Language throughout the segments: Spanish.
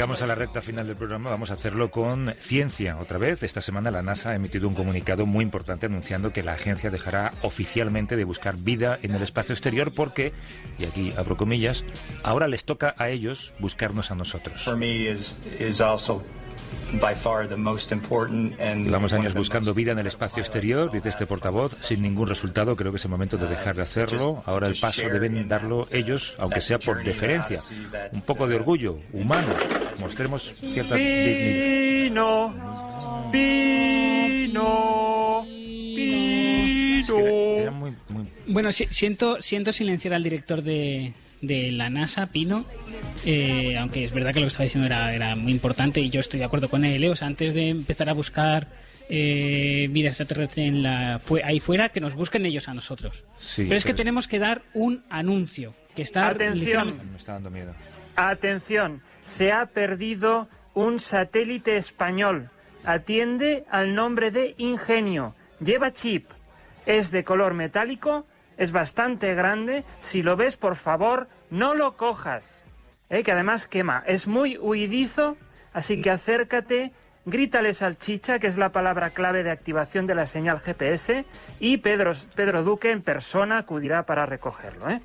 Acercamos a la recta final del programa. Vamos a hacerlo con ciencia. Otra vez, esta semana la NASA ha emitido un comunicado muy importante anunciando que la agencia dejará oficialmente de buscar vida en el espacio exterior porque, y aquí abro comillas, ahora les toca a ellos buscarnos a nosotros. Llevamos años buscando vida en el espacio exterior, dice este portavoz, sin ningún resultado. Creo que es el momento de dejar de hacerlo. Ahora el paso deben darlo ellos, aunque sea por deferencia. Un poco de orgullo humano. Mostremos cierta dignidad. Pino, Pino, Pino. Era muy, muy- Bueno, si- siento, siento silenciar al director de, de la NASA, Pino, eh, aunque es verdad que lo que estaba diciendo era, era muy importante y yo estoy de acuerdo con él. ¿eh? O sea, antes de empezar a buscar eh, vida extraterrestre en la, fue, ahí fuera, que nos busquen ellos a nosotros. Sí, pero es que tenemos que dar un anuncio, que está Atención. ligeramente- me está dando miedo. Atención, se ha perdido un satélite español. Atiende al nombre de Ingenio. Lleva chip. Es de color metálico, es bastante grande. Si lo ves, por favor, no lo cojas. Eh, que además quema. Es muy huidizo, así que acércate, grítale salchicha, que es la palabra clave de activación de la señal GPS, y Pedro, Pedro Duque en persona acudirá para recogerlo. ¿eh?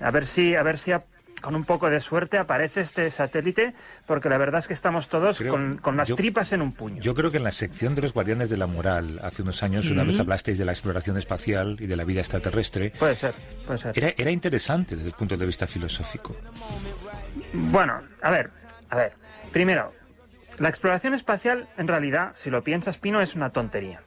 A ver si, a ver si con un poco de suerte aparece este satélite, porque la verdad es que estamos todos Creo- con, con las yo- tripas en un puño. Yo creo que en la sección de los guardianes de la moral, hace unos años, una vez hablasteis de la exploración espacial y de la vida extraterrestre, Puede ser, puede ser. era, era interesante desde el punto de vista filosófico. Bueno, a ver, a ver. Primero, la exploración espacial, en realidad, si lo piensas, Pino, es una tontería.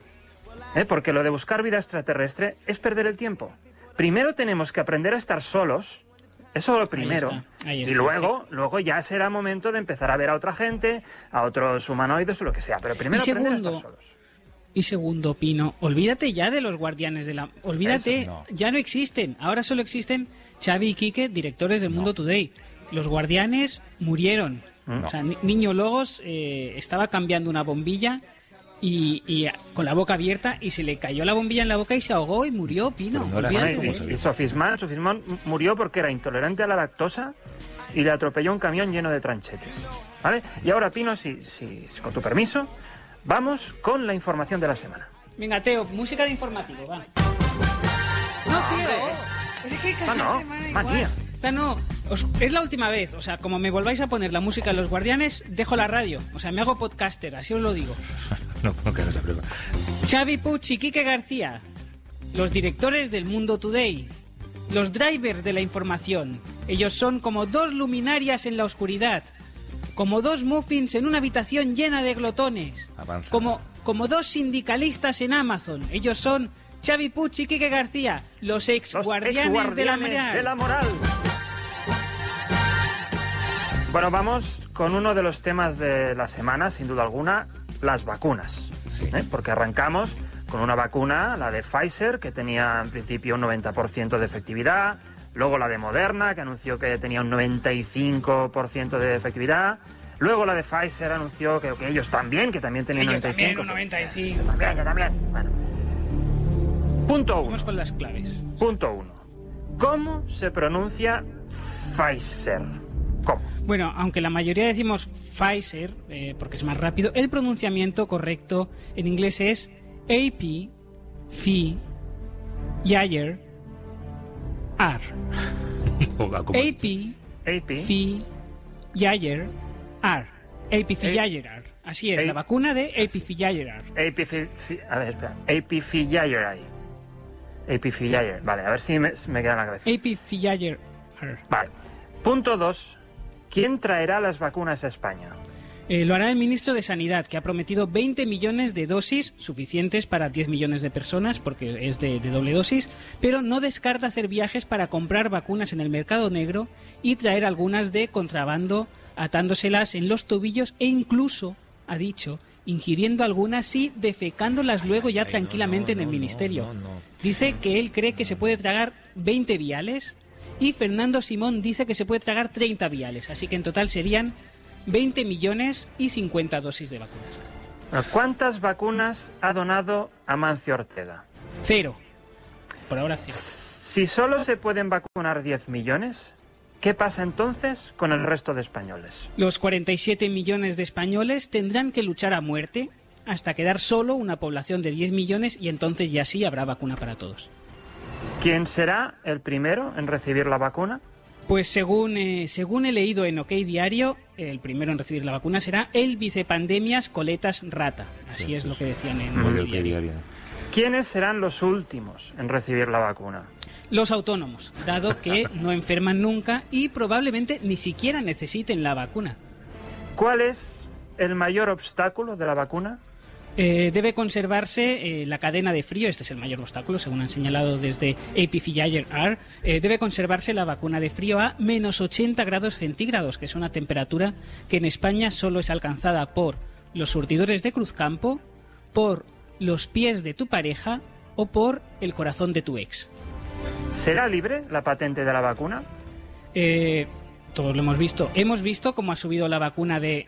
¿Eh? Porque lo de buscar vida extraterrestre es perder el tiempo. Primero tenemos que aprender a estar solos. Eso lo primero. está, ahí y luego, luego ya será momento de empezar a ver a otra gente, a otros humanoides o lo que sea. Pero primero Y aprender a segundo, estar solos. Y segundo, Pino, olvídate ya de los guardianes de la... Olvídate, Eso no. ya no existen. Ahora solo existen Xavi y Quique, directores del Mundo Today. Los guardianes murieron. No. O sea, Ni- Niño Logos eh, estaba cambiando una bombilla y, y, con la boca abierta y se le cayó la bombilla en la boca y se ahogó y murió, Pino. No y, Sofismán murió porque era intolerante a la lactosa y le atropelló un camión lleno de tranchetes. ¿Vale? Y ahora, Pino, si, si, con tu permiso, vamos con la información de la semana. Venga, Teo, música de informativo, va. No, tío. Es que cada Ah, no, semana igual. Esta no. Os- es la última vez. O sea, como me volváis a poner la música de los guardianes, dejo la radio. O sea, me hago podcaster, así os lo digo. No, no queda esa prueba. Xavi Puig y Quique García, los directores del Mundo Today, los drivers de la información. Ellos son como dos luminarias en la oscuridad, como dos muffins en una habitación llena de glotones, Avanza. como, como dos sindicalistas en Amazon. Ellos son Xavi Puig y Quique García, los ex Los guardianes, de la exguardianes moral. de la moral. Bueno, vamos con uno de los temas de la semana, sin duda alguna, las vacunas. Sí. ¿eh? Porque arrancamos con una vacuna, la de Pfizer, que tenía en principio un 90% de efectividad. Luego la de Moderna, que anunció que tenía un 95% de efectividad. Luego la de Pfizer anunció que, que ellos también, que también tenían Ellos 95%. también, un 95. Que también, que también. Bueno. Punto uno. Vamos con las claves. Punto uno. ¿Cómo se pronuncia Pfizer? ¿Cómo? Bueno, aunque la mayoría decimos Pfizer, eh, porque es más rápido, el pronunciamiento correcto en inglés es AP, Phi, Yayer, R. O va como- AP, AP. Phi, Yayer, R. AP, Phi, A- Yayer, R. Así es, A- la vacuna de AP, Phi, Yayer, R. AP. A ver, espera. AP Fillayer ahí. AP Fillayer. Vale, a ver si me, me queda en la cabeza. AP, Phi, Yayer, R. Vale. Punto dos. ¿Quién traerá las vacunas a España? Eh, lo hará el ministro de Sanidad, que ha prometido 20 millones de dosis, suficientes para 10 millones de personas, porque es de, de doble dosis, pero no descarta hacer viajes para comprar vacunas en el mercado negro y traer algunas de contrabando, atándoselas en los tobillos e incluso, ha dicho, ingiriendo algunas y defecándolas luego ya tranquilamente no, en el no, ministerio. no, no. Dice que él cree que se puede tragar 20 viales y Fernando Simón dice que se puede tragar 30 viales, así que en total serían 20 millones y 50 dosis de vacunas. ¿Cuántas vacunas ha donado Amancio Ortega? Cero. Por ahora cero. Si solo se pueden vacunar 10 millones, ¿qué pasa entonces con el resto de españoles? Los 47 millones de españoles tendrán que luchar a muerte hasta quedar solo una población de 10 millones y entonces ya sí habrá vacuna para todos. ¿Quién será el primero en recibir la vacuna? Pues según, eh, según he leído en OK Diario, el primero en recibir la vacuna será el vicepandemias Coletas Rata. Así es lo que decían en OK diario. ¿Quiénes serán los últimos en recibir la vacuna? Los autónomos, dado que no enferman nunca y probablemente ni siquiera necesiten la vacuna. ¿Cuál es el mayor obstáculo de la vacuna? Eh, debe conservarse eh, la cadena de frío, este es el mayor obstáculo, según han señalado desde APFIR. Eh, debe conservarse la vacuna de frío a menos 80 grados centígrados, que es una temperatura que en España solo es alcanzada por los surtidores de Cruzcampo, por los pies de tu pareja o por el corazón de tu ex. ¿Será libre la patente de la vacuna? Eh, todos lo hemos visto. Hemos visto cómo ha subido la vacuna de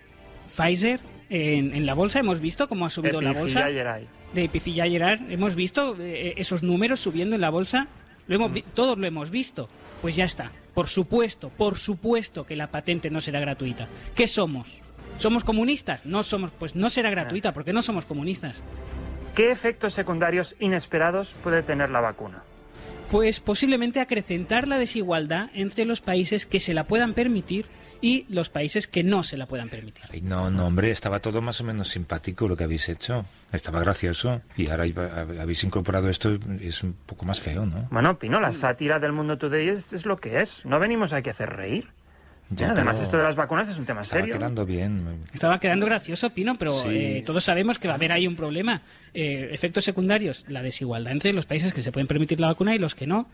Pfizer en, en la bolsa. Hemos visto cómo ha subido la bolsa de Epifiliaceae. Hemos visto eh, esos números subiendo en la bolsa. Lo hemos todos lo hemos visto. Pues ya está. Por supuesto, por supuesto que la patente no será gratuita. ¿Qué somos? ¿Somos comunistas? No somos. Pues no será gratuita porque no somos comunistas. ¿Qué efectos secundarios inesperados puede tener la vacuna? Pues posiblemente acrecentar la desigualdad entre los países que se la puedan permitir y los países que no se la puedan permitir. Ay, no, no, hombre, estaba todo más o menos simpático lo que habéis hecho. Estaba gracioso. Y ahora habéis incorporado esto, es un poco más feo, ¿no? Bueno, Pino, la sátira del mundo today es, es lo que es. No venimos aquí a hacer reír. Ya. Además, esto de las vacunas es un tema Estaba serio. quedando bien. Estaba quedando gracioso, Pino, pero Sí. eh, todos sabemos que va a haber ahí un problema. Eh, efectos secundarios, la desigualdad entre los países que se pueden permitir la vacuna y los que no.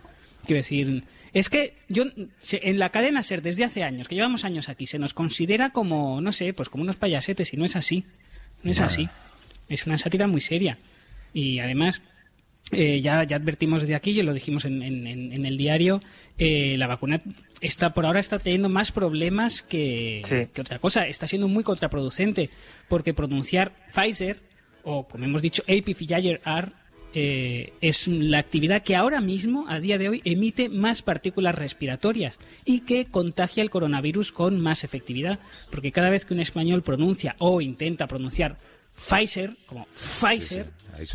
Quiero decir, es que yo en la cadena SER desde hace años, que llevamos años aquí, se nos considera como, no sé, pues como unos payasetes y no es así. No es así. Es una sátira muy seria. Y además, eh, ya, ya advertimos desde aquí, y lo dijimos en, en- el diario, eh, la vacuna está por ahora está trayendo más problemas que, Sí. que otra cosa. Está siendo muy contraproducente, porque pronunciar Pfizer, o como hemos dicho, APFIR, eh, es la actividad que ahora mismo, a día de hoy, emite más partículas respiratorias y que contagia el coronavirus con más efectividad. Porque cada vez que un español pronuncia o intenta pronunciar Pfizer, como Pfizer,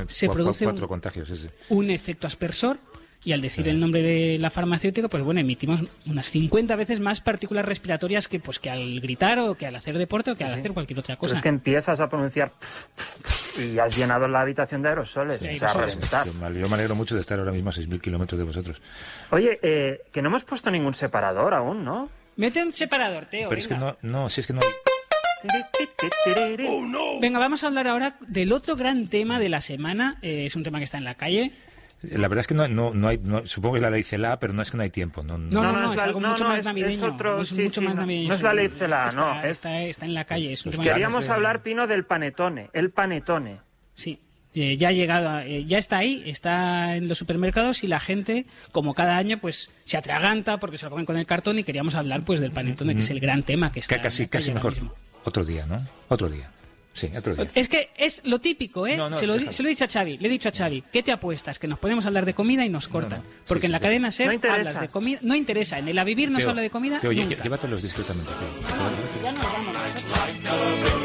se produce un- cuatro contagios. ese. un efecto aspersor y al decir el nombre de la farmacéutica, pues bueno, emitimos unas 50 veces más partículas respiratorias que pues que al gritar o que al hacer deporte o que al hacer cualquier otra Pero cosa. es que empiezas a pronunciar y has llenado la habitación de aerosoles. De o sea, aerosoles. Yo me- alegro mucho de estar ahora mismo a 6.000 kilómetros de vosotros. Oye, eh, que no hemos puesto ningún separador aún, ¿no? Mete un separador, Teo. Pero es que venga. no, no, si es que no. Venga, vamos a hablar ahora del otro gran tema de la semana. Eh, es un tema que está en la calle. La verdad es que no, no, no hay. no- supongo que es la ley CELA, pero no es que no hay tiempo. No, No, no, no, es, algo no, mucho no, más es- navideño. es mucho más no- navideño. no es la ley CELA, está, no, es- Está, está en la calle. Es un Pues tema Queríamos hablar, Pino, del panetone. El panetone. Sí, eh, ya ha llegado, eh, ya está ahí, está en los supermercados y la gente, como cada año, pues se atraganta porque se lo comen con el cartón y queríamos hablar pues del panetone, que es el gran tema que está. Que casi, en la calle casi mejor. mismo. Otro día, ¿no? Otro día. Sí, otro día. Es que es lo típico, ¿eh? No, no, se, lo, se he dicho a Xavi, le he dicho a Xavi, ¿qué te apuestas? Que nos podemos hablar de comida y nos cortan. no. Sí, Porque en la sí. cadena SER hablas de comida, no interesa, en el A Vivir no se habla de comida Teo, lle- nunca. llévatelos discretamente. Teo. Ya nos vamos nosotros.